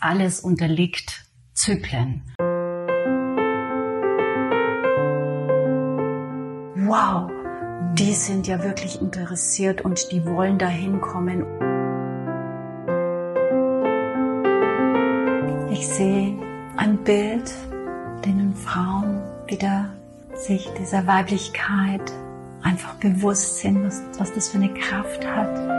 Alles unterliegt Zyklen. Wow, die sind ja wirklich interessiert und die wollen dahin kommen. Ich sehe ein Bild, denen Frauen wieder sich dieser Weiblichkeit einfach bewusst sind, was, was das für eine Kraft hat.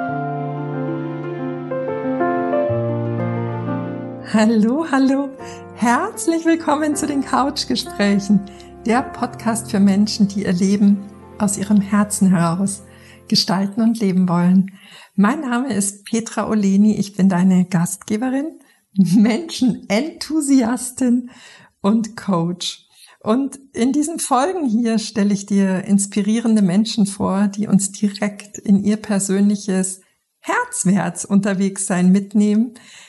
Hallo, hallo. Herzlich willkommen zu den Couchgesprächen, der Podcast für Menschen, die ihr Leben aus ihrem Herzen heraus gestalten und leben wollen. Mein Name ist Petra Oleni. Ich bin deine Gastgeberin, Menschenenthusiastin und Coach. Und in diesen Folgen hier stelle ich dir inspirierende Menschen vor, die uns direkt in ihr persönliches Herzwärts unterwegs sein mitnehmen,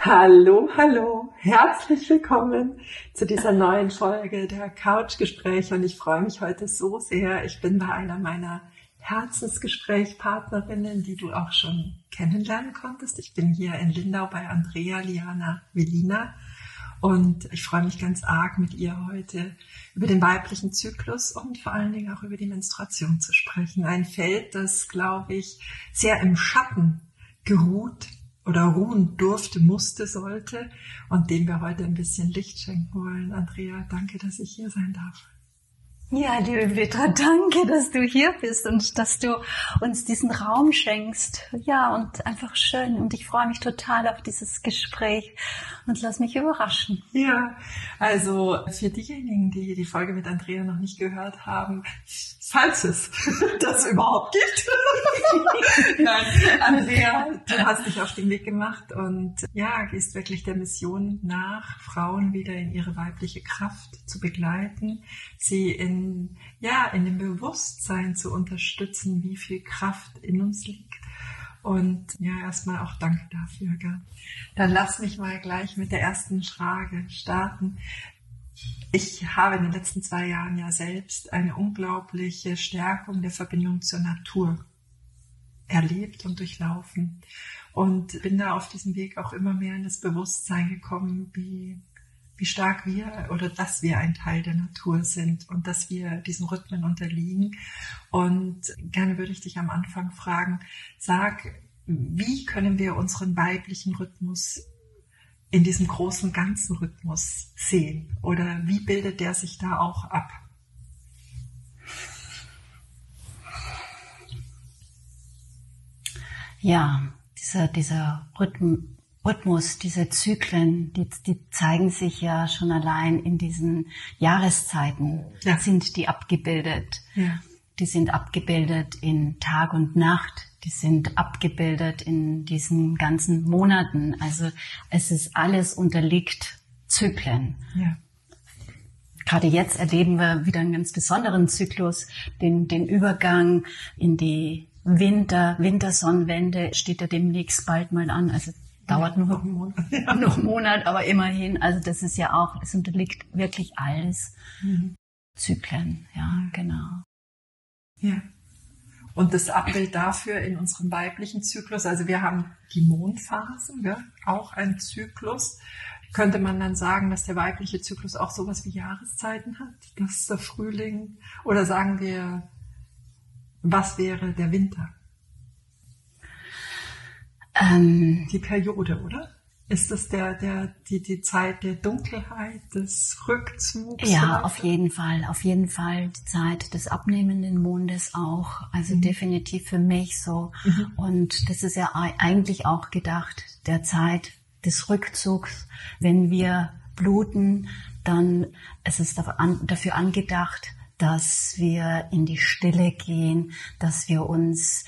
Hallo, hallo, herzlich willkommen zu dieser neuen Folge der Couchgespräche und ich freue mich heute so sehr. Ich bin bei einer meiner Herzensgesprächspartnerinnen, die du auch schon kennenlernen konntest. Ich bin hier in Lindau bei Andrea Liana Velina und ich freue mich ganz arg mit ihr heute über den weiblichen Zyklus und vor allen Dingen auch über die Menstruation zu sprechen. Ein Feld, das, glaube ich, sehr im Schatten geruht oder ruhen durfte, musste, sollte und dem wir heute ein bisschen Licht schenken wollen. Andrea, danke, dass ich hier sein darf. Ja, liebe Petra, danke, dass du hier bist und dass du uns diesen Raum schenkst. Ja, und einfach schön. Und ich freue mich total auf dieses Gespräch und lass mich überraschen. Ja, also für diejenigen, die die Folge mit Andrea noch nicht gehört haben, falls es das überhaupt gibt. Nein, Andrea, du hast dich auf den Weg gemacht und ja, gehst wirklich der Mission nach, Frauen wieder in ihre weibliche Kraft zu begleiten, sie in, ja, in dem Bewusstsein zu unterstützen, wie viel Kraft in uns liegt. Und ja, erstmal auch danke dafür. Gell? Dann lass mich mal gleich mit der ersten Frage starten. Ich habe in den letzten zwei Jahren ja selbst eine unglaubliche Stärkung der Verbindung zur Natur erlebt und durchlaufen und bin da auf diesem Weg auch immer mehr in das Bewusstsein gekommen, wie, wie stark wir oder dass wir ein Teil der Natur sind und dass wir diesen Rhythmen unterliegen. Und gerne würde ich dich am Anfang fragen, sag, wie können wir unseren weiblichen Rhythmus in diesem großen ganzen Rhythmus sehen? Oder wie bildet der sich da auch ab? Ja, dieser, dieser Rhythm, Rhythmus, diese Zyklen, die, die zeigen sich ja schon allein in diesen Jahreszeiten, ja. sind die abgebildet. Ja. Die sind abgebildet in Tag und Nacht, die sind abgebildet in diesen ganzen Monaten. Also es ist alles unterliegt Zyklen. Ja. Gerade jetzt erleben wir wieder einen ganz besonderen Zyklus, den, den Übergang in die Winter, Wintersonnenwende steht ja demnächst bald mal an. Also dauert noch, einen Monat. noch einen Monat, aber immerhin. Also das ist ja auch, es unterliegt wirklich alles mhm. Zyklen. Ja, genau. Ja. Und das Abbild dafür in unserem weiblichen Zyklus, also wir haben die Mondphasen, ja, auch ein Zyklus. Könnte man dann sagen, dass der weibliche Zyklus auch sowas wie Jahreszeiten hat? Das ist der Frühling? Oder sagen wir, was wäre der Winter? Ähm, die Periode, oder? Ist das der, der, die, die Zeit der Dunkelheit, des Rückzugs? Ja, auf jeden Fall. Auf jeden Fall die Zeit des abnehmenden Mondes auch. Also mhm. definitiv für mich so. Mhm. Und das ist ja eigentlich auch gedacht, der Zeit des Rückzugs. Wenn wir bluten, dann ist es dafür angedacht, dass wir in die Stille gehen, dass wir uns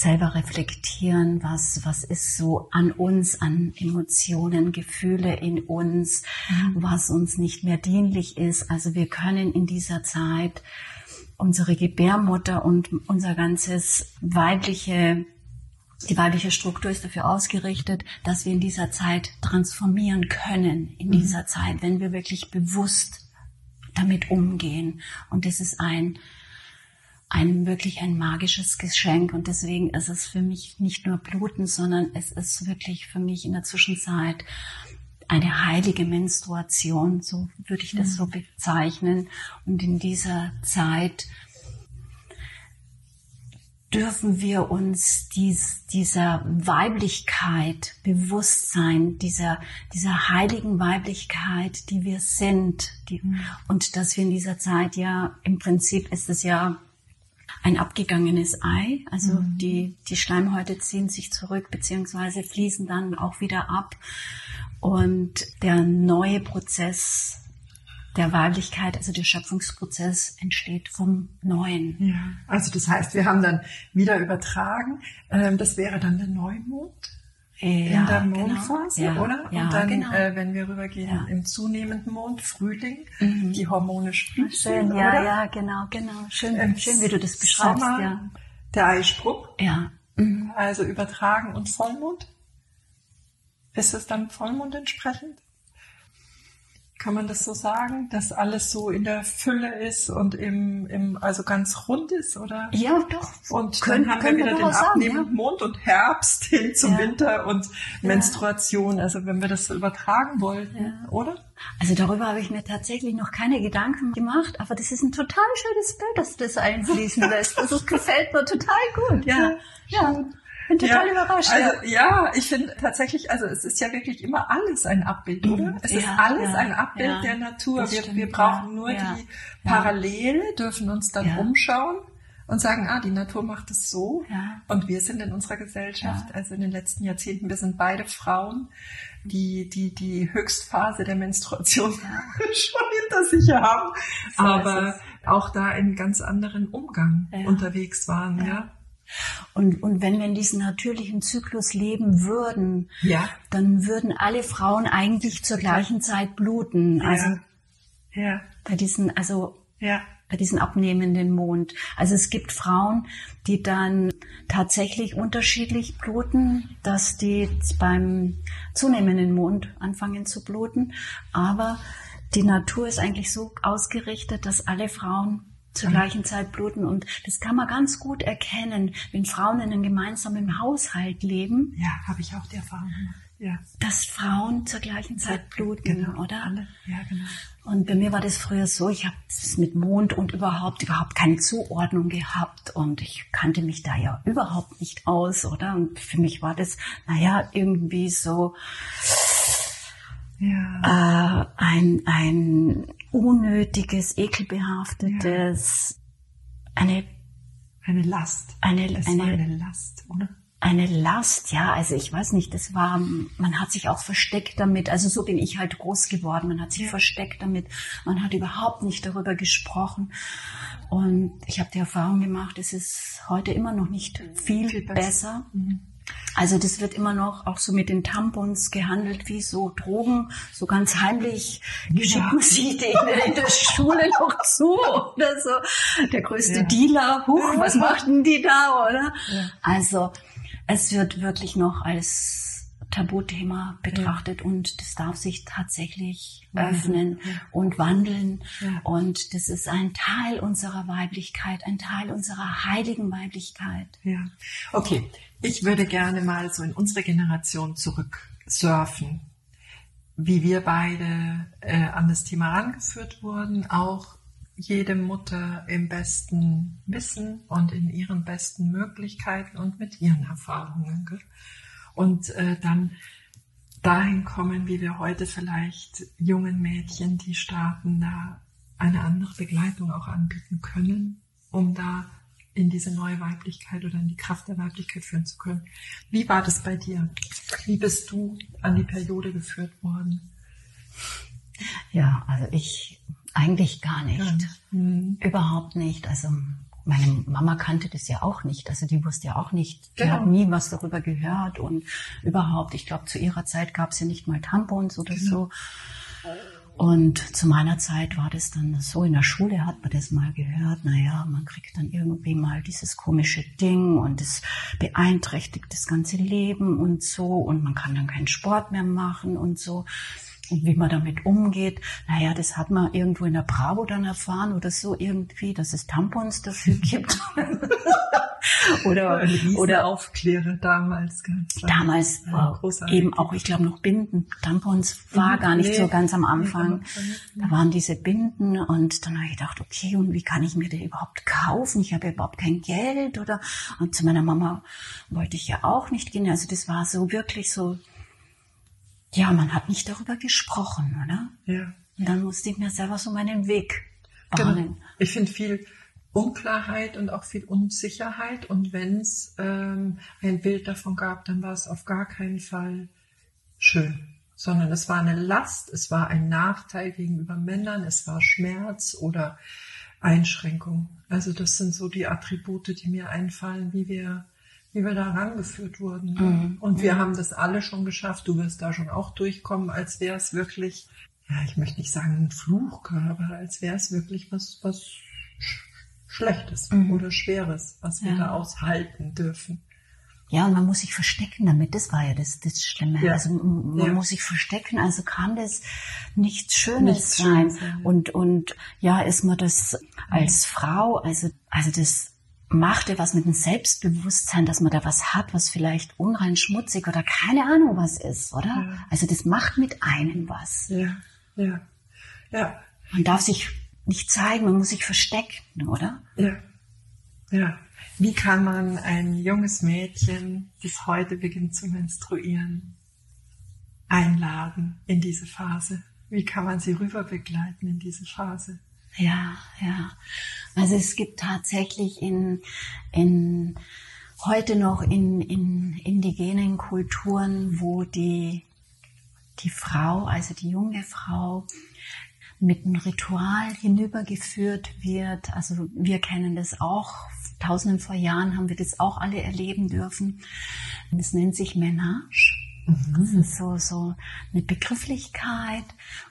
selber reflektieren, was, was ist so an uns, an Emotionen, Gefühle in uns, mhm. was uns nicht mehr dienlich ist. Also wir können in dieser Zeit unsere Gebärmutter und unser ganzes weibliche die weibliche Struktur ist dafür ausgerichtet, dass wir in dieser Zeit transformieren können, in mhm. dieser Zeit, wenn wir wirklich bewusst damit umgehen. Und das ist ein, ein wirklich ein magisches Geschenk. Und deswegen ist es für mich nicht nur Bluten, sondern es ist wirklich für mich in der Zwischenzeit eine heilige Menstruation, so würde ich das mhm. so bezeichnen. Und in dieser Zeit dürfen wir uns dies, dieser Weiblichkeit bewusst sein, dieser, dieser heiligen Weiblichkeit, die wir sind. Die, mhm. Und dass wir in dieser Zeit ja, im Prinzip ist es ja ein abgegangenes Ei. Also mhm. die, die Schleimhäute ziehen sich zurück beziehungsweise fließen dann auch wieder ab. Und der neue Prozess der Weiblichkeit, also der Schöpfungsprozess entsteht vom Neuen. Ja, also das heißt, wir haben dann wieder übertragen. Ähm, das wäre dann der Neumond ja, in der genau. Mondphase, genau. ja, oder? Ja, Und dann, genau. äh, wenn wir rübergehen im zunehmenden Mond, Frühling, mhm. die Hormone. Schön, ja, oder? ja, genau, genau. Schön, ähm, schön, wie du das beschreibst. Sommer, ja. Der Eisprung. Ja. Mhm. Also übertragen und Vollmond. Ist es dann Vollmond entsprechend? Kann man das so sagen, dass alles so in der Fülle ist und im, im also ganz rund ist, oder? Ja, doch. Und können, dann haben wir wieder wir den abnehmenden ja. Mond und Herbst hin zum ja. Winter und ja. Menstruation. Also wenn wir das so übertragen wollen, oder? Also darüber habe ich mir tatsächlich noch keine Gedanken gemacht, aber das ist ein total schönes Bild, dass du das einfließen lässt. Also es gefällt mir total gut. Ja, ja bin total ja, überrascht. Also ja, ich finde tatsächlich, also es ist ja wirklich immer alles ein Abbild, oder? Es ja, ist alles ja, ein Abbild der Natur. Wir, stimmt, wir brauchen nur die Parallele, dürfen uns dann umschauen und sagen, ah, die Natur macht es so. Und wir sind in unserer Gesellschaft, also in den letzten Jahrzehnten, wir sind beide Frauen, die die die Höchstphase der Menstruation schon hinter sich haben, so aber auch da in ganz anderen Umgang unterwegs waren, ja. Und, und wenn wir in diesem natürlichen Zyklus leben würden, ja. dann würden alle Frauen eigentlich zur gleichen Zeit bluten. Also ja. ja. bei diesen, also ja. bei diesen abnehmenden Mond. Also es gibt Frauen, die dann tatsächlich unterschiedlich bluten, dass die beim zunehmenden Mond anfangen zu bluten. Aber die Natur ist eigentlich so ausgerichtet, dass alle Frauen zur gleichen Zeit bluten. Und das kann man ganz gut erkennen, wenn Frauen in einem gemeinsamen Haushalt leben. Ja, habe ich auch die Erfahrung gemacht. Ja. Dass Frauen zur gleichen Zeit bluten, genau, oder? Alle. Ja, genau. Und bei mir war das früher so, ich habe es mit Mond und überhaupt überhaupt keine Zuordnung gehabt und ich kannte mich da ja überhaupt nicht aus, oder? Und für mich war das, naja, irgendwie so ja. äh, ein, ein unnötiges, ekelbehaftetes, ja. eine eine Last. Eine, eine, eine Last, oder? Eine Last, ja, also ich weiß nicht, das war, man hat sich auch versteckt damit, also so bin ich halt groß geworden, man hat sich ja. versteckt damit, man hat überhaupt nicht darüber gesprochen und ich habe die Erfahrung gemacht, es ist heute immer noch nicht viel, viel besser. besser. Mhm. Also das wird immer noch auch so mit den Tampons gehandelt wie so Drogen, so ganz heimlich schicken ja. sie denen in der Schule noch zu oder so. Der größte ja. Dealer, huch, was machten die da, oder? Ja. Also es wird wirklich noch als Tabuthema betrachtet und das darf sich tatsächlich öffnen und wandeln. Und das ist ein Teil unserer Weiblichkeit, ein Teil unserer heiligen Weiblichkeit. Ja. Okay, ich würde gerne mal so in unsere Generation zurück surfen, wie wir beide äh, an das Thema rangeführt wurden, auch jede Mutter im besten Wissen und in ihren besten Möglichkeiten und mit ihren Erfahrungen. Gell? Und äh, dann dahin kommen, wie wir heute vielleicht jungen Mädchen, die starten, da eine andere Begleitung auch anbieten können, um da in diese neue Weiblichkeit oder in die Kraft der Weiblichkeit führen zu können. Wie war das bei dir? Wie bist du an die Periode geführt worden? Ja, also ich eigentlich gar nicht. Gar nicht. Mhm. Überhaupt nicht. Also meine Mama kannte das ja auch nicht. Also die wusste ja auch nicht, die genau. hat nie was darüber gehört und überhaupt, ich glaube, zu ihrer Zeit gab es ja nicht mal Tampons oder genau. so. Und zu meiner Zeit war das dann so, in der Schule hat man das mal gehört, naja, man kriegt dann irgendwie mal dieses komische Ding und es beeinträchtigt das ganze Leben und so und man kann dann keinen Sport mehr machen und so. Und wie man damit umgeht, naja, das hat man irgendwo in der Bravo dann erfahren oder so irgendwie, dass es Tampons dafür gibt. oder oder Aufklärer damals ganz damals war eben auch ich glaube noch Binden. Tampons war mhm, gar nicht nee, so ganz am Anfang. da waren diese Binden und dann habe ich gedacht okay und wie kann ich mir die überhaupt kaufen? Ich habe überhaupt kein Geld oder? Und zu meiner Mama wollte ich ja auch nicht gehen. Also das war so wirklich so ja man hat nicht darüber gesprochen oder ja und dann musste ich mir selber so meinen Weg bahnen genau. ich finde viel Unklarheit und auch viel Unsicherheit. Und wenn es ähm, ein Bild davon gab, dann war es auf gar keinen Fall schön, sondern es war eine Last, es war ein Nachteil gegenüber Männern, es war Schmerz oder Einschränkung. Also das sind so die Attribute, die mir einfallen, wie wir wie wir da rangeführt wurden. Mhm. Und wir haben das alle schon geschafft. Du wirst da schon auch durchkommen, als wäre es wirklich, ja, ich möchte nicht sagen ein Fluchkörper, als wäre es wirklich was, was Schlechtes mhm. oder Schweres, was wir ja. da aushalten dürfen. Ja, und man muss sich verstecken damit. Das war ja das, das Schlimme. Ja. Also man ja. muss sich verstecken. Also kann das nichts Schönes nichts sein. Schönes, Und und ja, ist man das als Frau, also also das machte was mit dem Selbstbewusstsein, dass man da was hat, was vielleicht unrein schmutzig oder keine Ahnung was ist, oder? Ja. Also das macht mit einem was. Ja, ja, ja. Man darf sich nicht zeigen, man muss sich verstecken, oder? Ja. Ja. Wie kann man ein junges Mädchen, das heute beginnt zu menstruieren, einladen in diese Phase? Wie kann man sie rüber begleiten in diese Phase? Ja, ja. Also es gibt tatsächlich in, in heute noch in, in indigenen Kulturen, wo die, die Frau, also die junge Frau, mit einem Ritual hinübergeführt wird. Also wir kennen das auch. Tausenden vor Jahren haben wir das auch alle erleben dürfen. Das nennt sich Menage. Mhm. Das ist so, so eine Begrifflichkeit.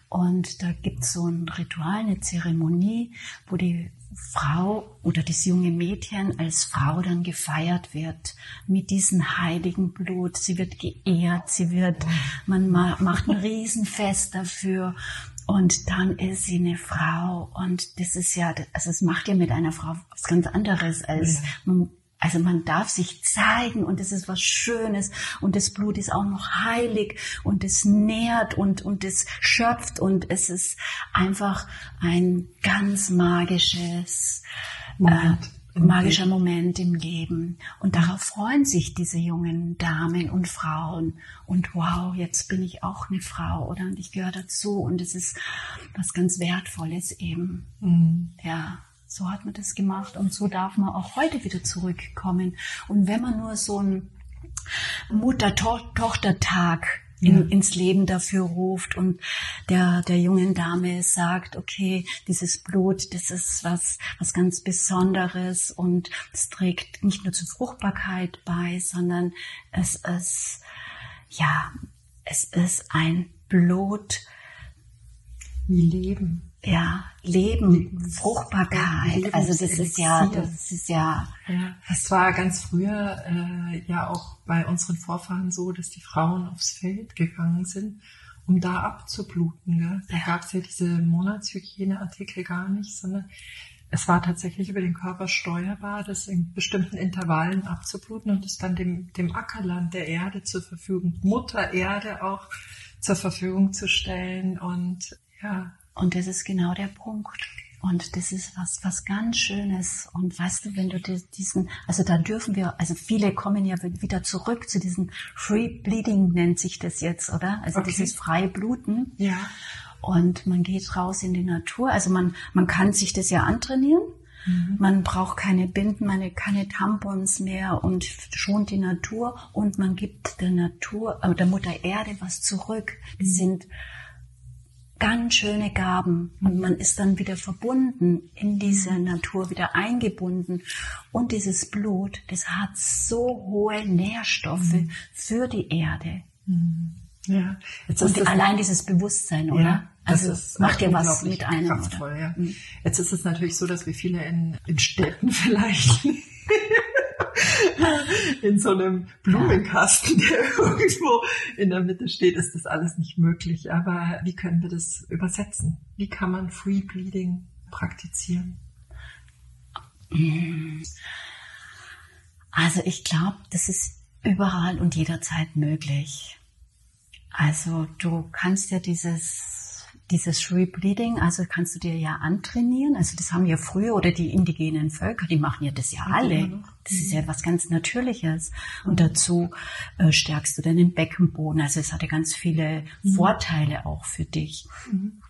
Und da gibt es so ein Ritual, eine Zeremonie, wo die Frau oder das junge Mädchen als Frau dann gefeiert wird mit diesem heiligen Blut. Sie wird geehrt, sie wird, man macht ein Riesenfest dafür und dann ist sie eine Frau und das ist ja, also es macht ja mit einer Frau was ganz anderes als ja. Also man darf sich zeigen und es ist was Schönes und das Blut ist auch noch heilig und es nährt und, und es schöpft und es ist einfach ein ganz magisches Moment. Äh, magischer Moment im Leben. Und darauf freuen sich diese jungen Damen und Frauen. Und wow, jetzt bin ich auch eine Frau, oder? Und ich gehöre dazu. Und es ist was ganz Wertvolles eben. Mhm. Ja. So hat man das gemacht und so darf man auch heute wieder zurückkommen. Und wenn man nur so einen Mutter-Tochter-Tag in, ja. ins Leben dafür ruft und der, der jungen Dame sagt, okay, dieses Blut, das ist was, was ganz Besonderes und es trägt nicht nur zur Fruchtbarkeit bei, sondern es ist, ja, es ist ein Blut wie Leben ja, Leben, Fruchtbarkeit. also das ist ja, das ist ja. ja. Das war ganz früher äh, ja auch bei unseren Vorfahren so, dass die Frauen aufs Feld gegangen sind, um da abzubluten. Gell? Da ja. gab es ja diese Monatshygieneartikel gar nicht, sondern es war tatsächlich über den Körper steuerbar, das in bestimmten Intervallen abzubluten und es dann dem, dem Ackerland der Erde zur Verfügung, Mutter Erde auch zur Verfügung zu stellen und ja, und das ist genau der Punkt. Und das ist was, was ganz Schönes. Und weißt du, wenn du diesen, also da dürfen wir, also viele kommen ja wieder zurück zu diesem Free Bleeding nennt sich das jetzt, oder? Also okay. dieses freie Bluten. Ja. Und man geht raus in die Natur. Also man, man kann sich das ja antrainieren. Mhm. Man braucht keine Binden, meine, keine Tampons mehr und schont die Natur und man gibt der Natur, äh, der Mutter Erde was zurück. Das mhm. sind ganz schöne Gaben und man ist dann wieder verbunden in diese Natur, wieder eingebunden. Und dieses Blut, das hat so hohe Nährstoffe mhm. für die Erde. Mhm. Ja. Jetzt und allein dieses Bewusstsein, oder? Ja, also macht ja was mit einem. Kraftvoll? Ja. Mhm. Jetzt ist es natürlich so, dass wir viele in, in Städten vielleicht in so einem Blumenkasten, der irgendwo in der Mitte steht, ist das alles nicht möglich. Aber wie können wir das übersetzen? Wie kann man Free Bleeding praktizieren? Also ich glaube, das ist überall und jederzeit möglich. Also du kannst ja dieses dieses Rebleeding, also kannst du dir ja antrainieren. Also das haben ja früher oder die indigenen Völker, die machen ja das ja alle. Das ist ja was ganz Natürliches. Und dazu äh, stärkst du deinen Beckenboden. Also es hatte ganz viele mhm. Vorteile auch für dich. Mhm.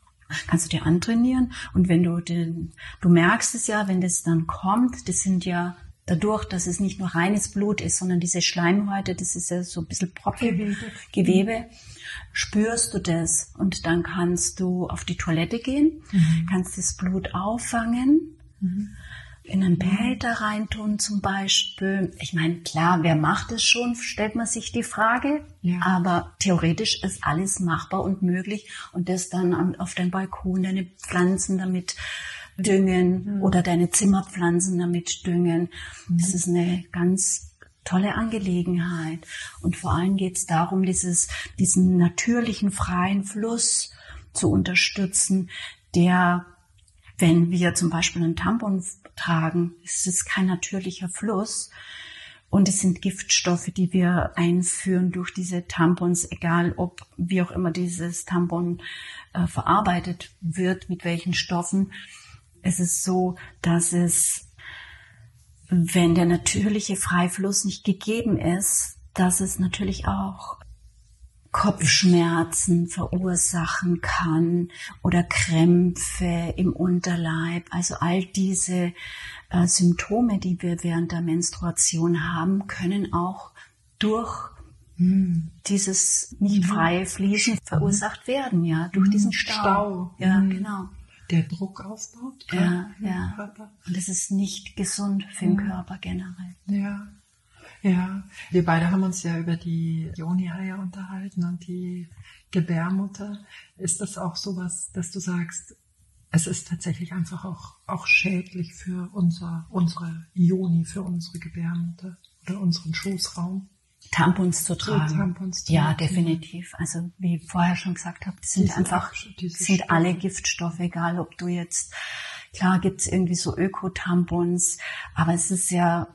Kannst du dir antrainieren und wenn du den, du merkst es ja, wenn das dann kommt, das sind ja dadurch, dass es nicht nur reines Blut ist, sondern diese Schleimhäute, das ist ja so ein bisschen Proppe, Gewebe. Gewebe spürst du das und dann kannst du auf die Toilette gehen, mhm. kannst das Blut auffangen, mhm. in einen Behälter reintun zum Beispiel. Ich meine, klar, wer macht es schon, stellt man sich die Frage, ja. aber theoretisch ist alles machbar und möglich und das dann auf deinem Balkon, deine Pflanzen damit düngen mhm. oder deine Zimmerpflanzen damit düngen. Das mhm. ist eine ganz tolle Angelegenheit. Und vor allem geht es darum, dieses, diesen natürlichen freien Fluss zu unterstützen, der, wenn wir zum Beispiel einen Tampon tragen, es ist kein natürlicher Fluss. Und es sind Giftstoffe, die wir einführen durch diese Tampons, egal ob, wie auch immer dieses Tampon äh, verarbeitet wird, mit welchen Stoffen. Es ist so, dass es wenn der natürliche Freifluss nicht gegeben ist, dass es natürlich auch Kopfschmerzen verursachen kann oder Krämpfe im Unterleib. Also all diese äh, Symptome, die wir während der Menstruation haben, können auch durch hm, dieses nicht mhm. freie Fließen verursacht werden, ja, durch hm, diesen Stau. Stau. Ja, mhm. genau der Druck aufbaut. Ja, ja. Körper. Und das ist nicht gesund für den Körper generell. Ja. Ja, wir beide haben uns ja über die Joni-Eier unterhalten und die Gebärmutter. Ist das auch sowas, dass du sagst, es ist tatsächlich einfach auch, auch schädlich für unser, unsere Joni, für unsere Gebärmutter oder unseren Schoßraum? Tampons zu tragen. Tampons ja, definitiv. Also wie ich vorher schon gesagt habe, das sind diese einfach sind alle Giftstoffe, egal ob du jetzt klar gibt's irgendwie so Öko-Tampons, aber es ist ja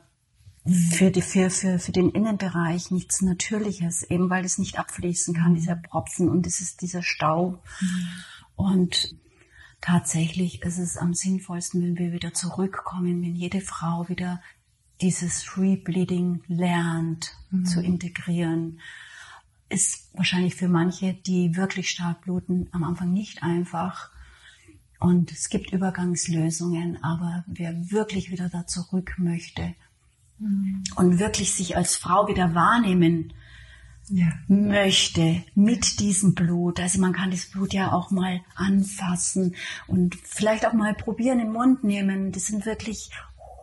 für, die, für, für, für den Innenbereich nichts Natürliches, eben weil es nicht abfließen kann, mhm. dieser Propfen und es ist dieser Stau. Mhm. Und tatsächlich ist es am sinnvollsten, wenn wir wieder zurückkommen, wenn jede Frau wieder dieses Free Bleeding lernt mhm. zu integrieren, ist wahrscheinlich für manche, die wirklich stark bluten, am Anfang nicht einfach. Und es gibt Übergangslösungen, aber wer wirklich wieder da zurück möchte mhm. und wirklich sich als Frau wieder wahrnehmen ja. möchte mit diesem Blut, also man kann das Blut ja auch mal anfassen und vielleicht auch mal probieren, im Mund nehmen. Das sind wirklich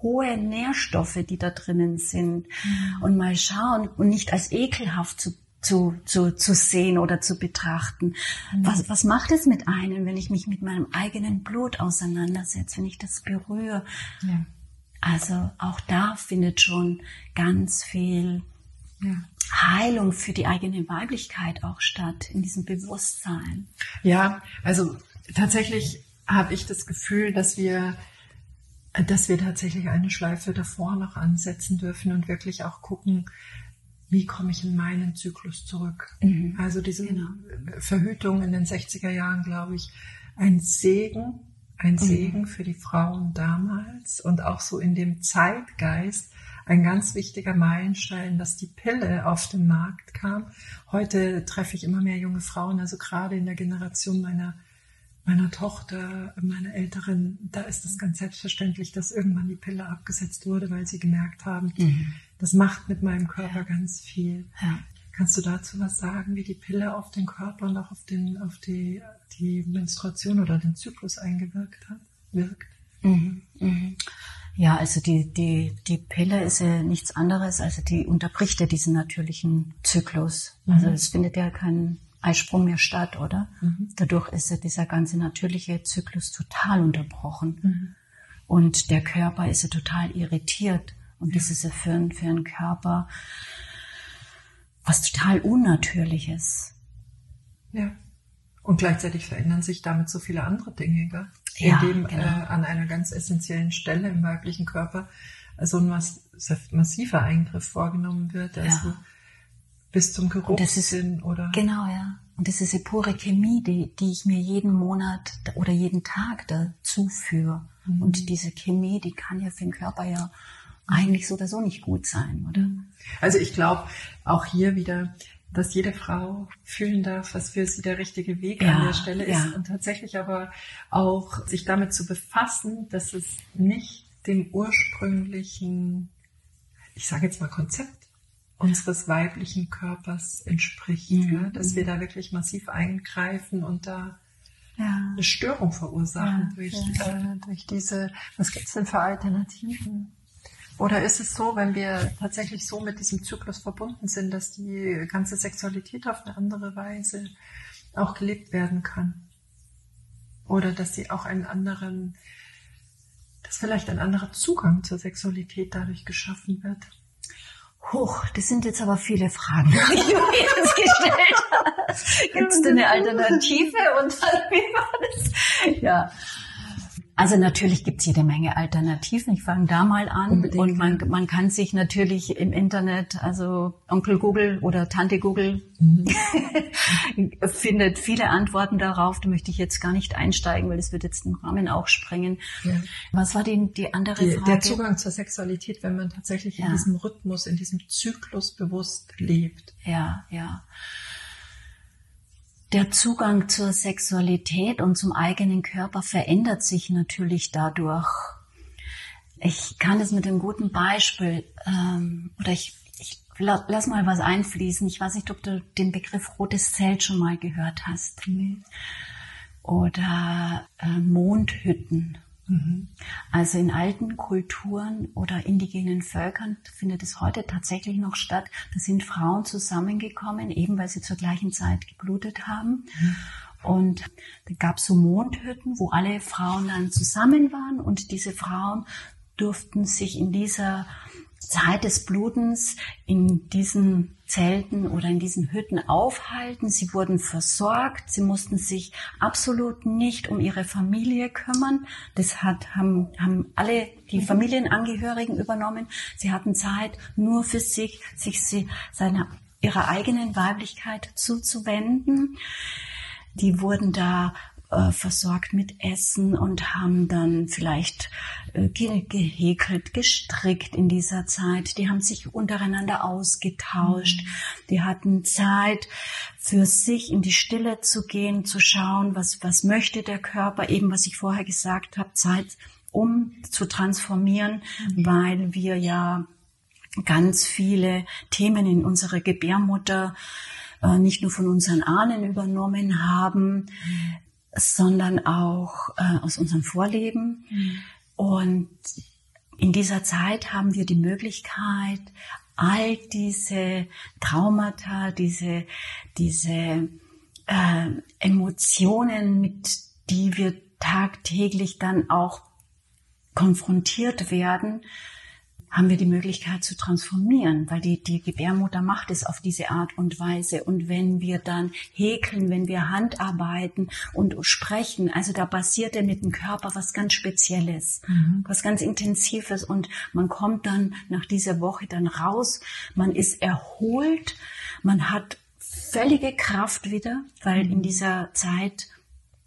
hohe Nährstoffe, die da drinnen sind. Mhm. Und mal schauen und nicht als ekelhaft zu zu, zu, zu sehen oder zu betrachten. Mhm. Was, was macht es mit einem, wenn ich mich mit meinem eigenen Blut auseinandersetze, wenn ich das berühre? Ja. Also auch da findet schon ganz viel ja. Heilung für die eigene Weiblichkeit auch statt, in diesem Bewusstsein. Ja, also tatsächlich habe ich das Gefühl, dass wir dass wir tatsächlich eine Schleife davor noch ansetzen dürfen und wirklich auch gucken, wie komme ich in meinen Zyklus zurück. Mhm. Also diese genau. Verhütung in den 60er Jahren, glaube ich, ein Segen, ein mhm. Segen für die Frauen damals und auch so in dem Zeitgeist ein ganz wichtiger Meilenstein, dass die Pille auf den Markt kam. Heute treffe ich immer mehr junge Frauen, also gerade in der Generation meiner meiner Tochter, meiner Älteren, da ist es ganz selbstverständlich, dass irgendwann die Pille abgesetzt wurde, weil sie gemerkt haben, mhm. das macht mit meinem Körper ja. ganz viel. Ja. Kannst du dazu was sagen, wie die Pille auf den Körper und auch auf, den, auf die, die Menstruation oder den Zyklus eingewirkt hat, wirkt? Mhm. Mhm. Ja, also die, die, die Pille ist ja nichts anderes, also die unterbricht ja diesen natürlichen Zyklus. Also mhm. es findet ja kein Eisprung mehr statt, oder? Mhm. Dadurch ist ja dieser ganze natürliche Zyklus total unterbrochen. Mhm. Und der Körper ist ja total irritiert. Und das ist ja für, für einen Körper was total Unnatürliches. Ja. Und gleichzeitig verändern sich damit so viele andere Dinge, gell? Ja, indem genau. äh, an einer ganz essentiellen Stelle im weiblichen Körper so ein mass massiver Eingriff vorgenommen wird, also ja. Bis zum Geruchssinn oder genau ja. Und das ist die pure Chemie, die, die ich mir jeden Monat oder jeden Tag dazu führe. Mhm. Und diese Chemie, die kann ja für den Körper ja eigentlich so oder so nicht gut sein, oder? Also ich glaube auch hier wieder, dass jede Frau fühlen darf, was für sie der richtige Weg ja, an der Stelle ist ja. und tatsächlich aber auch sich damit zu befassen, dass es nicht dem ursprünglichen, ich sage jetzt mal Konzept unseres weiblichen Körpers entspricht, mhm. ja, dass wir da wirklich massiv eingreifen und da ja. eine Störung verursachen ja, durch, äh, durch diese, was gibt's denn für Alternativen? Oder ist es so, wenn wir tatsächlich so mit diesem Zyklus verbunden sind, dass die ganze Sexualität auf eine andere Weise auch gelebt werden kann? Oder dass sie auch einen anderen, dass vielleicht ein anderer Zugang zur Sexualität dadurch geschaffen wird? Huch, das sind jetzt aber viele Fragen, die du jetzt gestellt hast. Gibt es eine Alternative und wie war das? Ja. Also natürlich gibt's jede Menge Alternativen. Ich fange da mal an. Unbedingt. Und man, man kann sich natürlich im Internet, also Onkel Google oder Tante Google, mhm. findet viele Antworten darauf. Da möchte ich jetzt gar nicht einsteigen, weil es wird jetzt den Rahmen auch sprengen. Ja. Was war die, die andere die, Frage? Der Zugang zur Sexualität, wenn man tatsächlich ja. in diesem Rhythmus, in diesem Zyklus bewusst lebt. Ja, ja der Zugang zur Sexualität und zum eigenen Körper verändert sich natürlich dadurch. Ich kann es mit einem guten Beispiel ähm, oder ich, ich lass mal was einfließen. Ich weiß nicht, ob du den Begriff rotes Zelt schon mal gehört hast. Oder äh, Mondhütten. Mhm. Also in alten Kulturen oder indigenen Völkern findet es heute tatsächlich noch statt. Da sind Frauen zusammengekommen, eben weil sie zur gleichen Zeit geblutet haben. Mhm. Und da gab es so Mondhütten, wo alle Frauen dann zusammen waren und diese Frauen durften sich in dieser Zeit des Blutens in diesen Zelten oder in diesen Hütten aufhalten. Sie wurden versorgt. Sie mussten sich absolut nicht um ihre Familie kümmern. Das hat, haben, haben alle die Familienangehörigen übernommen. Sie hatten Zeit nur für sich, sich sie, seiner, ihrer eigenen Weiblichkeit zuzuwenden. Die wurden da äh, versorgt mit Essen und haben dann vielleicht äh, gehäkelt, gestrickt in dieser Zeit. Die haben sich untereinander ausgetauscht. Mhm. Die hatten Zeit für sich in die Stille zu gehen, zu schauen, was, was möchte der Körper, eben was ich vorher gesagt habe, Zeit um zu transformieren, mhm. weil wir ja ganz viele Themen in unserer Gebärmutter äh, nicht nur von unseren Ahnen übernommen haben, mhm sondern auch äh, aus unserem Vorleben. Mhm. Und in dieser Zeit haben wir die Möglichkeit, all diese Traumata, diese, diese äh, Emotionen, mit die wir tagtäglich dann auch konfrontiert werden, haben wir die Möglichkeit zu transformieren, weil die, die Gebärmutter macht es auf diese Art und Weise. Und wenn wir dann häkeln, wenn wir Handarbeiten und sprechen, also da passiert ja mit dem Körper was ganz Spezielles, mhm. was ganz Intensives und man kommt dann nach dieser Woche dann raus, man ist erholt, man hat völlige Kraft wieder, weil in dieser Zeit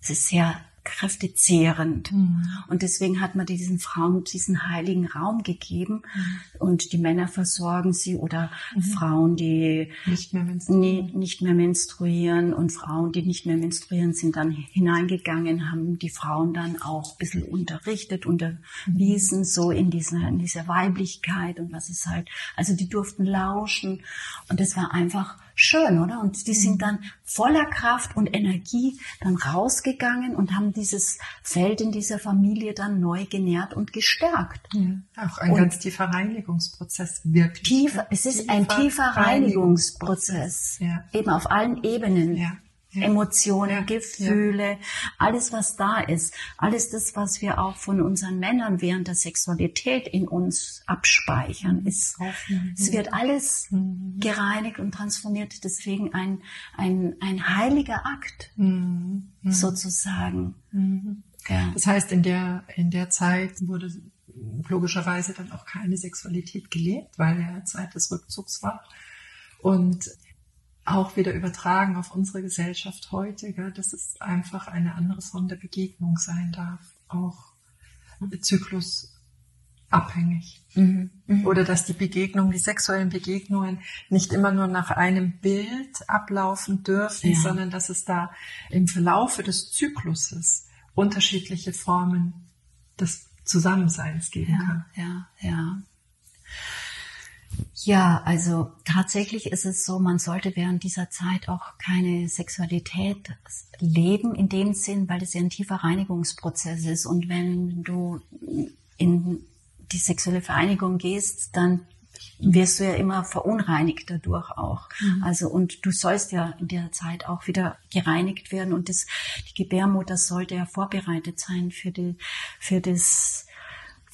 es ist sehr kräftezehrend. Mhm. Und deswegen hat man diesen Frauen diesen heiligen Raum gegeben. Mhm. Und die Männer versorgen sie oder mhm. Frauen, die nicht mehr, nicht mehr menstruieren und Frauen, die nicht mehr menstruieren, sind dann hineingegangen, haben die Frauen dann auch ein bisschen unterrichtet, unterwiesen, so in dieser, in dieser Weiblichkeit und was ist halt. Also die durften lauschen. Und es war einfach schön, oder? Und die sind mhm. dann voller Kraft und Energie dann rausgegangen und haben dieses Feld in dieser Familie dann neu genährt und gestärkt. Ja, auch ein und ganz tiefer Reinigungsprozess, wirklich. Tiefer, es ist tiefer ein tiefer Reinigungsprozess. Ja. Eben auf allen Ebenen. Ja. Emotionen, ja. Gefühle, ja. alles was da ist, alles das, was wir auch von unseren Männern während der Sexualität in uns abspeichern, ist, es wird alles mhm. gereinigt und transformiert. Deswegen ein, ein, ein heiliger Akt, mhm. mhm. sozusagen. Mhm. Das heißt, in der, in der Zeit wurde logischerweise dann auch keine Sexualität gelebt, weil ja Zeit des Rückzugs war. Und auch wieder übertragen auf unsere Gesellschaft heute, gell, dass es einfach eine andere Form der Begegnung sein darf, auch zyklusabhängig. Mhm, mh. Oder dass die Begegnungen, die sexuellen Begegnungen nicht immer nur nach einem Bild ablaufen dürfen, ja. sondern dass es da im Verlaufe des Zykluses unterschiedliche Formen des Zusammenseins geben ja, kann. Ja, ja. Ja, also tatsächlich ist es so, man sollte während dieser Zeit auch keine Sexualität leben in dem Sinn, weil es ja ein tiefer Reinigungsprozess ist. Und wenn du in die sexuelle Vereinigung gehst, dann wirst du ja immer verunreinigt dadurch auch. Mhm. Also und du sollst ja in der Zeit auch wieder gereinigt werden und das die Gebärmutter sollte ja vorbereitet sein für die für das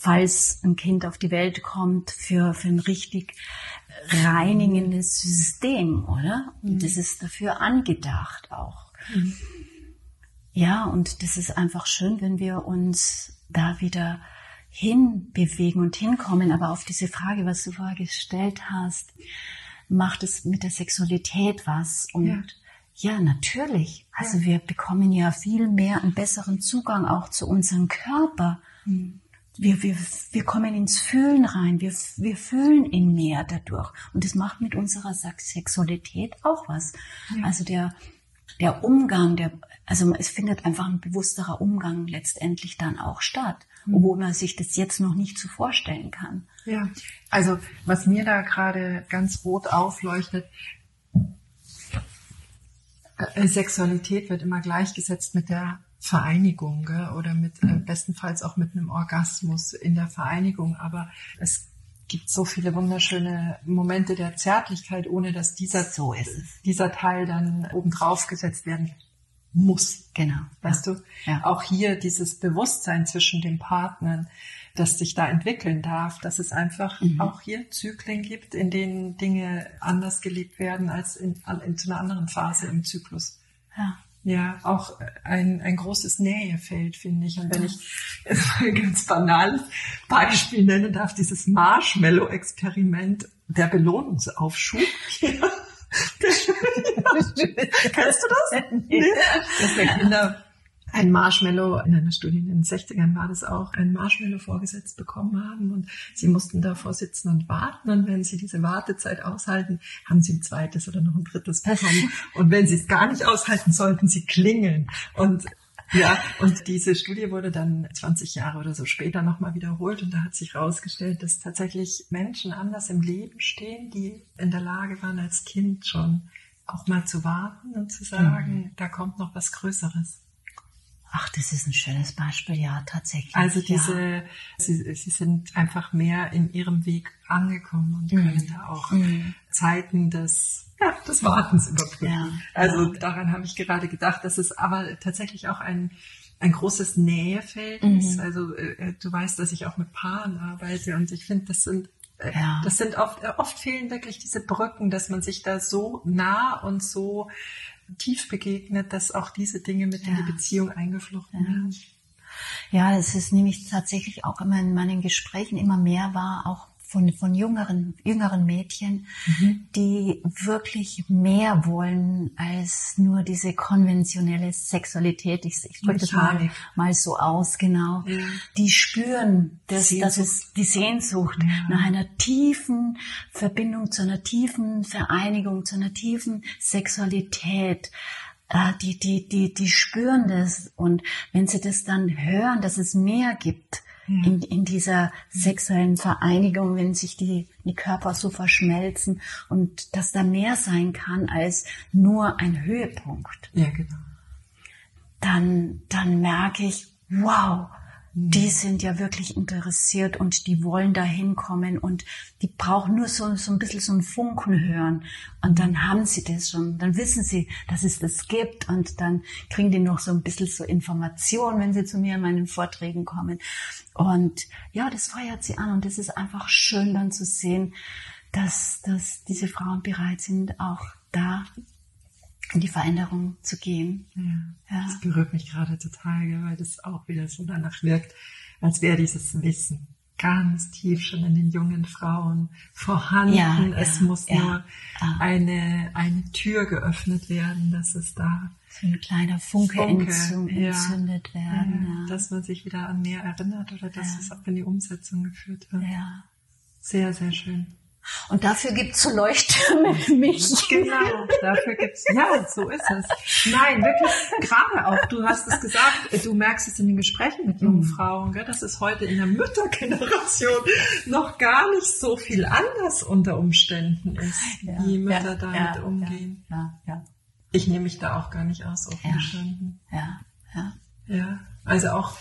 falls ein Kind auf die Welt kommt, für, für ein richtig reinigendes System, oder? Und mhm. das ist dafür angedacht auch. Mhm. Ja, und das ist einfach schön, wenn wir uns da wieder hinbewegen und hinkommen. Aber auf diese Frage, was du vorher gestellt hast, macht es mit der Sexualität was? Und ja. Ja, natürlich. Also ja. wir bekommen ja viel mehr einen besseren Zugang auch zu unserem Körper. Mhm wir, wir, wir kommen ins Fühlen rein, wir, wir fühlen ihn mehr dadurch. Und das macht mit unserer Sexualität auch was. Ja. Also der, der Umgang, der, also es findet einfach ein bewussterer Umgang letztendlich dann auch statt, mhm. obwohl man sich das jetzt noch nicht so vorstellen kann. Ja, also was mir da gerade ganz rot aufleuchtet, äh, Sexualität wird immer gleichgesetzt mit der Vereinigung gell? oder mit äh, bestenfalls auch mit einem Orgasmus in der Vereinigung. Aber es gibt so viele wunderschöne Momente der Zärtlichkeit, ohne dass dieser, so ist es. dieser Teil dann obendrauf gesetzt werden muss. Genau. Weißt ja. du? Ja. Auch hier dieses Bewusstsein zwischen den Partnern, das sich da entwickeln darf, dass es einfach mhm. auch hier Zyklen gibt, in denen Dinge anders gelebt werden als in, in zu einer anderen Phase im Zyklus. Ja ja auch ein, ein großes Nähefeld, finde ich. Und wenn ich ein ganz banales Beispiel nennen darf, dieses Marshmallow-Experiment, der Belohnungsaufschub. Kennst du das? Nee. Dass der Kinder ein Marshmallow, in einer Studie in den 60ern war das auch, ein Marshmallow vorgesetzt bekommen haben und sie mussten davor sitzen und warten und wenn sie diese Wartezeit aushalten, haben sie ein zweites oder noch ein drittes bekommen und wenn sie es gar nicht aushalten, sollten sie klingeln und ja, und diese Studie wurde dann 20 Jahre oder so später nochmal wiederholt und da hat sich herausgestellt, dass tatsächlich Menschen anders im Leben stehen, die in der Lage waren, als Kind schon auch mal zu warten und zu sagen, mhm. da kommt noch was Größeres. Ach, das ist ein schönes Beispiel, ja, tatsächlich. Also diese, ja. sie, sie sind einfach mehr in ihrem Weg angekommen und mhm. können da auch mhm. Zeiten des, ja, des Wartens überbrücken. Ja. Also daran habe ich gerade gedacht, dass es aber tatsächlich auch ein, ein großes Nähefeld mhm. ist. Also äh, du weißt, dass ich auch mit Paaren arbeite und ich finde, das sind äh, ja. Das sind oft, äh, oft fehlen wirklich diese Brücken, dass man sich da so nah und so tief begegnet, dass auch diese Dinge mit ja. in die Beziehung eingeflochten werden. Ja, es ist nämlich tatsächlich auch immer in meinen Gesprächen immer mehr war, auch von, von jüngeren, jüngeren Mädchen, mhm. die wirklich mehr wollen als nur diese konventionelle Sexualität. Ich, ich drücke das mal, mal so aus, genau. Ja. Die spüren, dass, dass es die Sehnsucht ja. nach einer tiefen Verbindung, zu einer tiefen Vereinigung, zu einer tiefen Sexualität äh, die, die, die, die spüren das und wenn sie das dann hören, dass es mehr gibt, in, in dieser sexuellen Vereinigung, wenn sich die, die Körper so verschmelzen und dass da mehr sein kann als nur ein Höhepunkt. Ja, genau. Dann, dann merke ich, wow, die sind ja wirklich interessiert und die wollen da hinkommen und die brauchen nur so, so ein bisschen so ein Funken hören. Und dann haben sie das schon, dann wissen sie, dass es das gibt und dann kriegen die noch so ein bisschen so Informationen, wenn sie zu mir in meinen Vorträgen kommen. Und ja, das feuert sie an und das ist einfach schön dann zu sehen, dass, dass diese Frauen bereit sind, auch da in die Veränderung zu gehen. Ja, ja. Das berührt mich gerade total, weil das auch wieder so danach wirkt, als wäre dieses Wissen ganz tief schon in den jungen Frauen vorhanden. Ja, es ja, muss nur eine, eine Tür geöffnet werden, dass es da so ein kleiner Funke, Funke entzündet werden. Dass man sich wieder an mehr erinnert oder dass es auch in die Umsetzung geführt wird. Ja. Sehr, sehr schön. Und dafür gibt's so Leuchttürme für mich. Genau, dafür gibt's, ja, so ist es. Nein, wirklich, gerade auch, du hast es gesagt, du merkst es in den Gesprächen mit jungen mhm. Frauen, gell, dass es heute in der Müttergeneration noch gar nicht so viel anders unter Umständen ist, ja, wie Mütter ja, damit ja, umgehen. Ja, ja, Ich nehme mich da auch gar nicht aus, offen gestanden. Ja, ja. Ja, also auch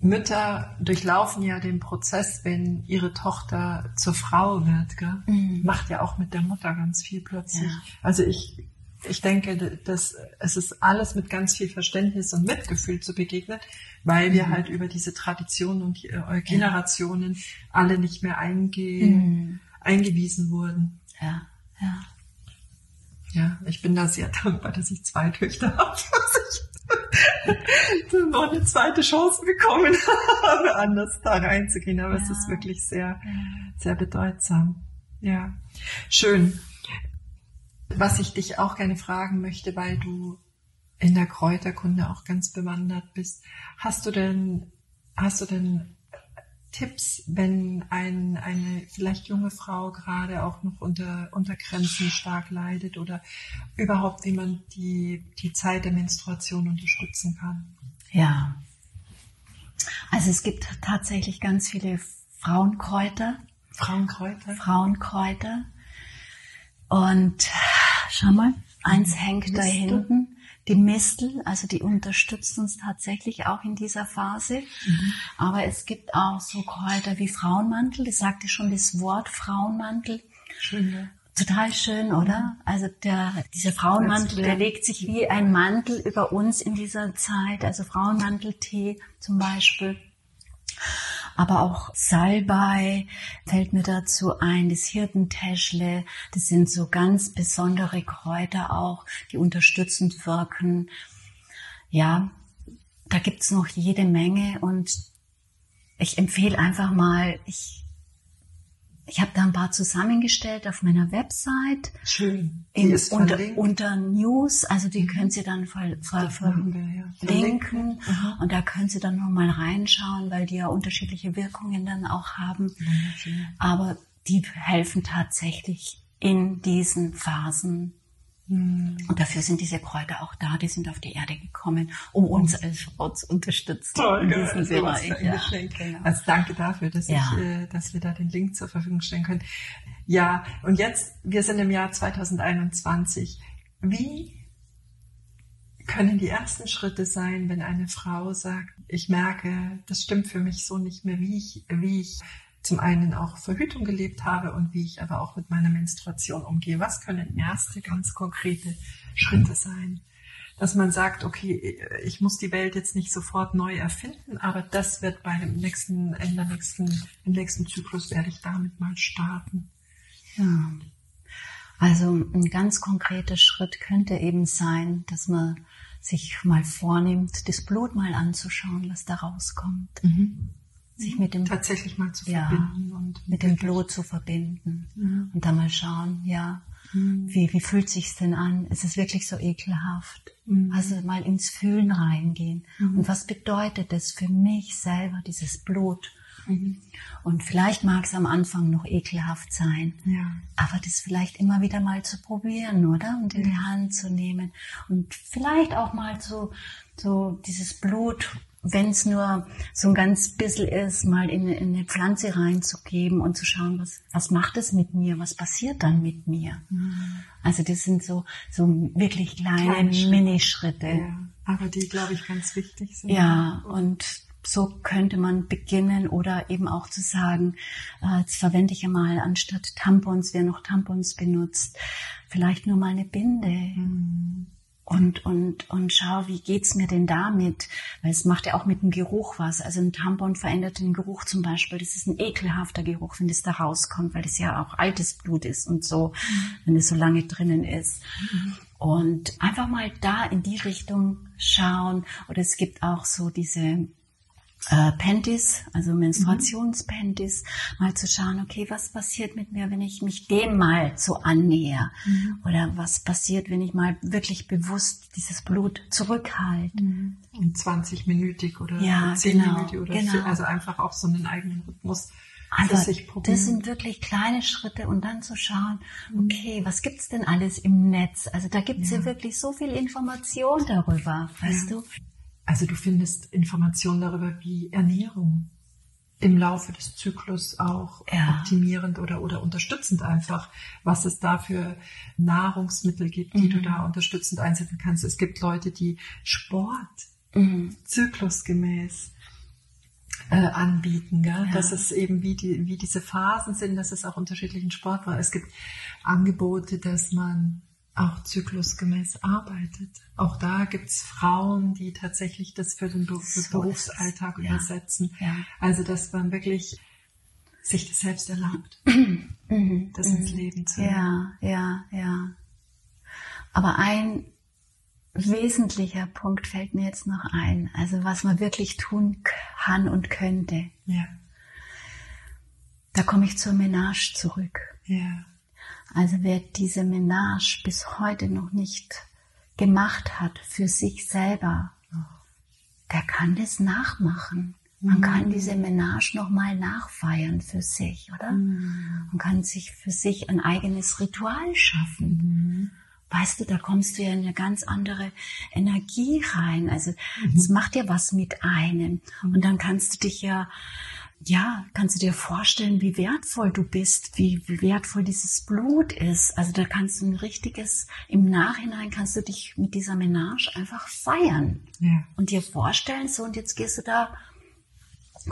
Mütter durchlaufen ja den Prozess, wenn ihre Tochter zur Frau wird, gell? Mhm. macht ja auch mit der Mutter ganz viel plötzlich. Ja. Also ich, ich denke, dass es ist alles mit ganz viel Verständnis und Mitgefühl zu begegnen, weil wir mhm. halt über diese Traditionen und äh, Generationen ja. alle nicht mehr einge mhm. eingewiesen wurden. Ja, ja. Ja, ich bin da sehr dankbar, dass ich zwei Töchter habe, noch eine zweite Chance bekommen habe, anders da reinzugehen. Aber ja. es ist wirklich sehr, sehr bedeutsam. Ja, schön. Was ich dich auch gerne fragen möchte, weil du in der Kräuterkunde auch ganz bewandert bist, hast du denn, hast du denn Tipps, wenn ein, eine vielleicht junge Frau gerade auch noch unter, unter Grenzen stark leidet oder überhaupt, wie man die, die Zeit der Menstruation unterstützen kann? Ja. Also es gibt tatsächlich ganz viele Frauenkräuter. Frauenkräuter? Frauenkräuter. Und schau mal, eins hängt da hinten die Mistel, also die unterstützt uns tatsächlich auch in dieser Phase. Mhm. Aber es gibt auch so Kräuter wie Frauenmantel, das sagte schon das Wort Frauenmantel. Schön, ja. Total schön, oder? Also der, dieser Frauenmantel, der legt sich wie ein Mantel über uns in dieser Zeit. Also Frauenmanteltee zum Beispiel aber auch Salbei fällt mir dazu ein, das Hirtentäschle, das sind so ganz besondere Kräuter auch, die unterstützend wirken. Ja, da gibt's noch jede Menge und ich empfehle einfach mal, ich ich habe da ein paar zusammengestellt auf meiner Website. Schön. In, unter, unter, News, also die mhm. können Sie dann ver, ver, verlinken. Ja. Und da können Sie dann nochmal reinschauen, weil die ja unterschiedliche Wirkungen dann auch haben. Mhm. Aber die helfen tatsächlich in diesen Phasen. Und dafür sind diese Kräuter auch da, die sind auf die Erde gekommen, um uns als Frau zu unterstützen. Toll, in diesem Bereich. Ja, genau. Also danke dafür, dass, ja. ich, äh, dass wir da den Link zur Verfügung stellen können. Ja, und jetzt, wir sind im Jahr 2021. Wie können die ersten Schritte sein, wenn eine Frau sagt, ich merke, das stimmt für mich so nicht mehr, wie ich, wie ich zum einen auch Verhütung gelebt habe und wie ich aber auch mit meiner Menstruation umgehe. Was können erste ganz konkrete Schritte sein? Dass man sagt, okay, ich muss die Welt jetzt nicht sofort neu erfinden, aber das wird bei dem nächsten, in der nächsten, im nächsten Zyklus werde ich damit mal starten. Ja. Also ein ganz konkreter Schritt könnte eben sein, dass man sich mal vornimmt, das Blut mal anzuschauen, was da rauskommt. Mhm sich mit dem tatsächlich mal zu ja, verbinden und mit dem Blut zu verbinden mhm. und dann mal schauen, ja, mhm. wie wie fühlt sich's denn an? Ist es wirklich so ekelhaft? Mhm. Also mal ins Fühlen reingehen mhm. und was bedeutet es für mich selber dieses Blut? Mhm. Und vielleicht mag es am Anfang noch ekelhaft sein, ja. aber das vielleicht immer wieder mal zu probieren, oder? Und in die Hand zu nehmen und vielleicht auch mal so, so dieses Blut wenn es nur so ein ganz bisschen ist, mal in, in, eine Pflanze reinzugeben und zu schauen, was, was macht es mit mir, was passiert dann mit mir. Mhm. Also das sind so, so wirklich kleine, kleine Minischritte. Ja, aber die, glaube ich, ganz wichtig sind. Ja, und so könnte man beginnen oder eben auch zu sagen, äh, jetzt verwende ich ja mal anstatt Tampons, wer noch Tampons benutzt, vielleicht nur mal eine Binde. Mhm und, und, und schau, wie geht's mir denn damit? Weil es macht ja auch mit dem Geruch was. Also ein Tampon verändert den Geruch zum Beispiel. Das ist ein ekelhafter Geruch, wenn das da rauskommt, weil das ja auch altes Blut ist und so, mhm. wenn es so lange drinnen ist. Mhm. Und einfach mal da in die Richtung schauen. Oder es gibt auch so diese äh, Panties, also Menstruationspanties, mhm. mal zu schauen, okay, was passiert mit mir, wenn ich mich dem mal so annähe? Mhm. Oder was passiert, wenn ich mal wirklich bewusst dieses Blut zurückhalte? Mhm. 20-minütig oder ja, 10-minütig genau, oder genau. Also einfach auch so einen eigenen Rhythmus. Also das sind wirklich kleine Schritte und dann zu schauen, mhm. okay, was gibt's denn alles im Netz? Also da gibt's ja, ja wirklich so viel Information darüber, weißt ja. du? Also du findest Informationen darüber, wie Ernährung im Laufe des Zyklus auch ja. optimierend oder, oder unterstützend einfach, was es da für Nahrungsmittel gibt, die mhm. du da unterstützend einsetzen kannst. Es gibt Leute, die Sport mhm. zyklusgemäß äh, anbieten, gell? Ja. dass es eben wie, die, wie diese Phasen sind, dass es auch unterschiedlichen Sport war. Es gibt Angebote, dass man auch zyklusgemäß arbeitet. Auch da gibt's Frauen, die tatsächlich das für den Be so Berufsalltag ja. übersetzen. Ja. Also dass man wirklich sich das selbst erlaubt, mhm. das ins mhm. Leben zu nehmen. Ja, ja, ja. Aber ein wesentlicher Punkt fällt mir jetzt noch ein. Also was man wirklich tun kann und könnte. Ja. Da komme ich zur Menage zurück. Ja. Also wer diese Menage bis heute noch nicht gemacht hat für sich selber, der kann das nachmachen. Man mhm. kann diese Menage nochmal nachfeiern für sich, oder? Mhm. Man kann sich für sich ein eigenes Ritual schaffen. Mhm. Weißt du, da kommst du ja in eine ganz andere Energie rein. Also es mhm. macht ja was mit einem. Mhm. Und dann kannst du dich ja ja, kannst du dir vorstellen, wie wertvoll du bist, wie, wie wertvoll dieses Blut ist. Also da kannst du ein richtiges, im Nachhinein kannst du dich mit dieser Menage einfach feiern ja. und dir vorstellen, so und jetzt gehst du da,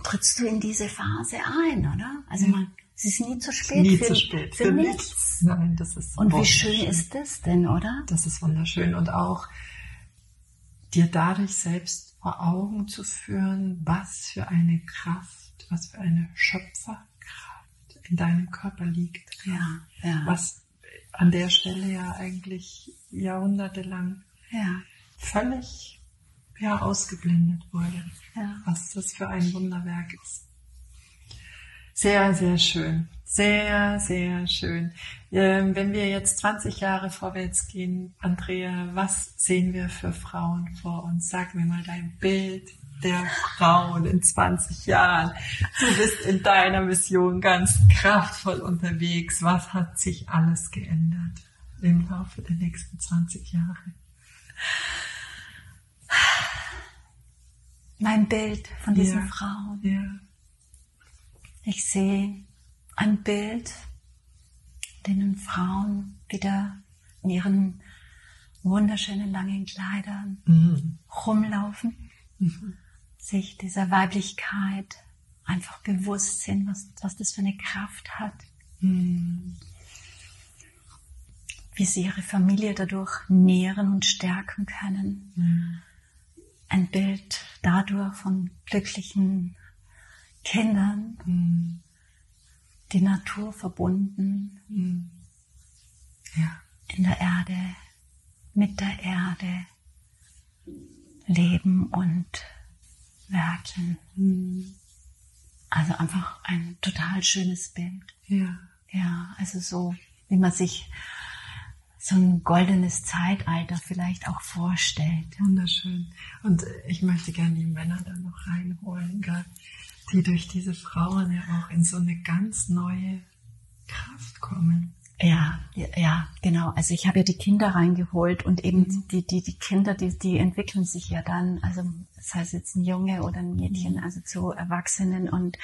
trittst du in diese Phase ein, oder? Also ja. man, es ist nie zu spät. Nie für, zu spät. Für, für nichts. nichts. Nein, das ist Und wie schön ist das denn, oder? Das ist wunderschön. Und auch dir dadurch selbst vor Augen zu führen, was für eine Kraft was für eine Schöpferkraft in deinem Körper liegt. Ja, ja. Was an der Stelle ja eigentlich jahrhundertelang ja. völlig ja, ausgeblendet wurde. Ja. Was das für ein Wunderwerk ist. Sehr, sehr schön. Sehr, sehr schön. Ähm, wenn wir jetzt 20 Jahre vorwärts gehen, Andrea, was sehen wir für Frauen vor uns? Sag mir mal dein Bild, der Frauen in 20 Jahren. Du bist in deiner Mission ganz kraftvoll unterwegs. Was hat sich alles geändert im Laufe der nächsten 20 Jahre? Mein Bild von diesen ja, Frauen. Ja. Ich sehe ein Bild, denen Frauen wieder in ihren wunderschönen langen Kleidern mhm. rumlaufen. Mhm sich dieser Weiblichkeit einfach bewusst sind, was, was das für eine Kraft hat. Mhm. Wie sie ihre Familie dadurch nähren und stärken können. Mhm. Ein Bild dadurch von glücklichen Kindern, mhm. die Natur verbunden, hm. ja. in der Erde, mit der Erde leben und werkeln. Mhm. Also einfach ein total schönes Bild. Ja. Ja, also so, wie man sich so ein goldenes Zeitalter vielleicht auch vorstellt. Wunderschön. Und ich möchte gerne die Männer da noch reinholen, gell? die durch diese Frauen ja auch in so eine ganz neue Kraft kommen. Ja, ja, genau. Also ich habe ja die Kinder reingeholt und eben mhm. die, die, die Kinder, die, die entwickeln sich ja dann, also das heißt jetzt ein Junge oder ein Mädchen, mhm. also zu Erwachsenen und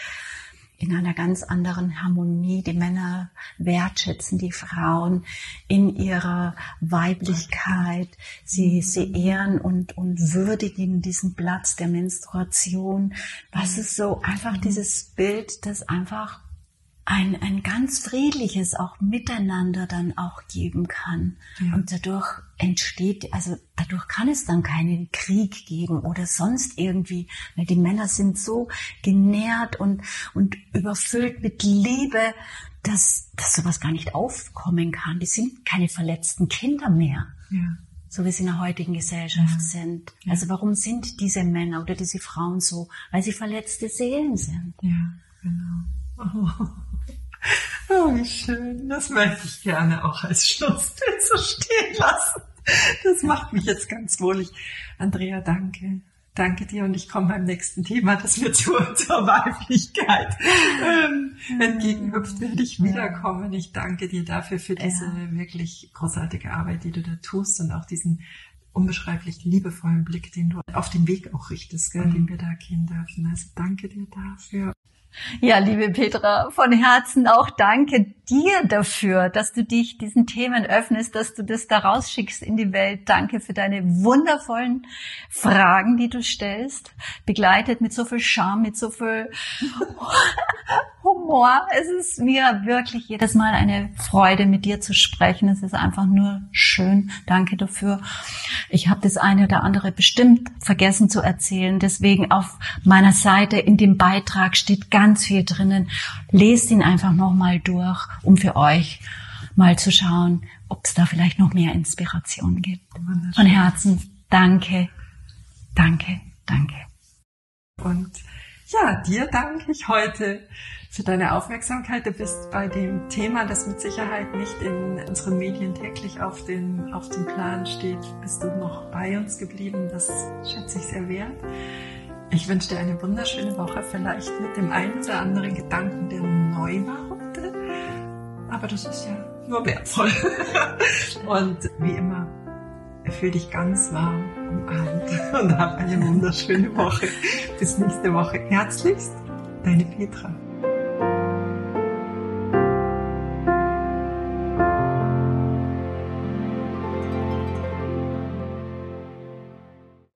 in einer ganz anderen Harmonie. Die Männer wertschätzen die Frauen in ihrer Weiblichkeit. Sie, sie ehren und, und würdigen diesen Platz der Menstruation. Was ist so einfach dieses Bild, das einfach ein, ein ganz friedliches auch Miteinander dann auch geben kann. Ja. Und dadurch entsteht, also dadurch kann es dann keinen Krieg geben oder sonst irgendwie, weil die Männer sind so genährt und, und überfüllt mit Liebe, dass, dass sowas gar nicht aufkommen kann. Die sind keine verletzten Kinder mehr. Ja. So wie sie in der heutigen Gesellschaft ja. sind. Also warum sind diese Männer oder diese Frauen so? Weil sie verletzte Seelen sind. Ja, genau. Oh. Oh, wie schön. Das möchte ich gerne auch als Schlussbild so stehen lassen. Das macht mich jetzt ganz wohlig. Andrea, danke. Danke dir und ich komme beim nächsten Thema, das mir zur, zur Weiblichkeit ähm, entgegenhüpft, werde ich wiederkommen. Ich danke dir dafür für diese ja. wirklich großartige Arbeit, die du da tust und auch diesen unbeschreiblich liebevollen Blick, den du auf den Weg auch richtest, gell, mhm. den wir da gehen dürfen. Also danke dir dafür. Ja, liebe Petra, von Herzen auch danke dir dafür, dass du dich diesen Themen öffnest, dass du das da rausschickst in die Welt. Danke für deine wundervollen Fragen, die du stellst, begleitet mit so viel Charme, mit so viel Humor. Es ist mir wirklich jedes Mal eine Freude, mit dir zu sprechen. Es ist einfach nur schön. Danke dafür. Ich habe das eine oder andere bestimmt vergessen zu erzählen. Deswegen auf meiner Seite in dem Beitrag steht ganz viel drinnen. Lest ihn einfach nochmal durch um für euch mal zu schauen, ob es da vielleicht noch mehr Inspiration gibt. Von Herzen danke, danke, danke. Und ja, dir danke ich heute für deine Aufmerksamkeit. Du bist bei dem Thema, das mit Sicherheit nicht in unseren Medien täglich auf den, auf dem Plan steht, bist du noch bei uns geblieben. Das schätze ich sehr wert. Ich wünsche dir eine wunderschöne Woche, vielleicht mit dem einen oder anderen Gedanken, der neu war heute aber das ist ja nur wertvoll. und wie immer, fühl dich ganz warm umarmt und hab eine wunderschöne Woche. Bis nächste Woche. Herzlichst, deine Petra.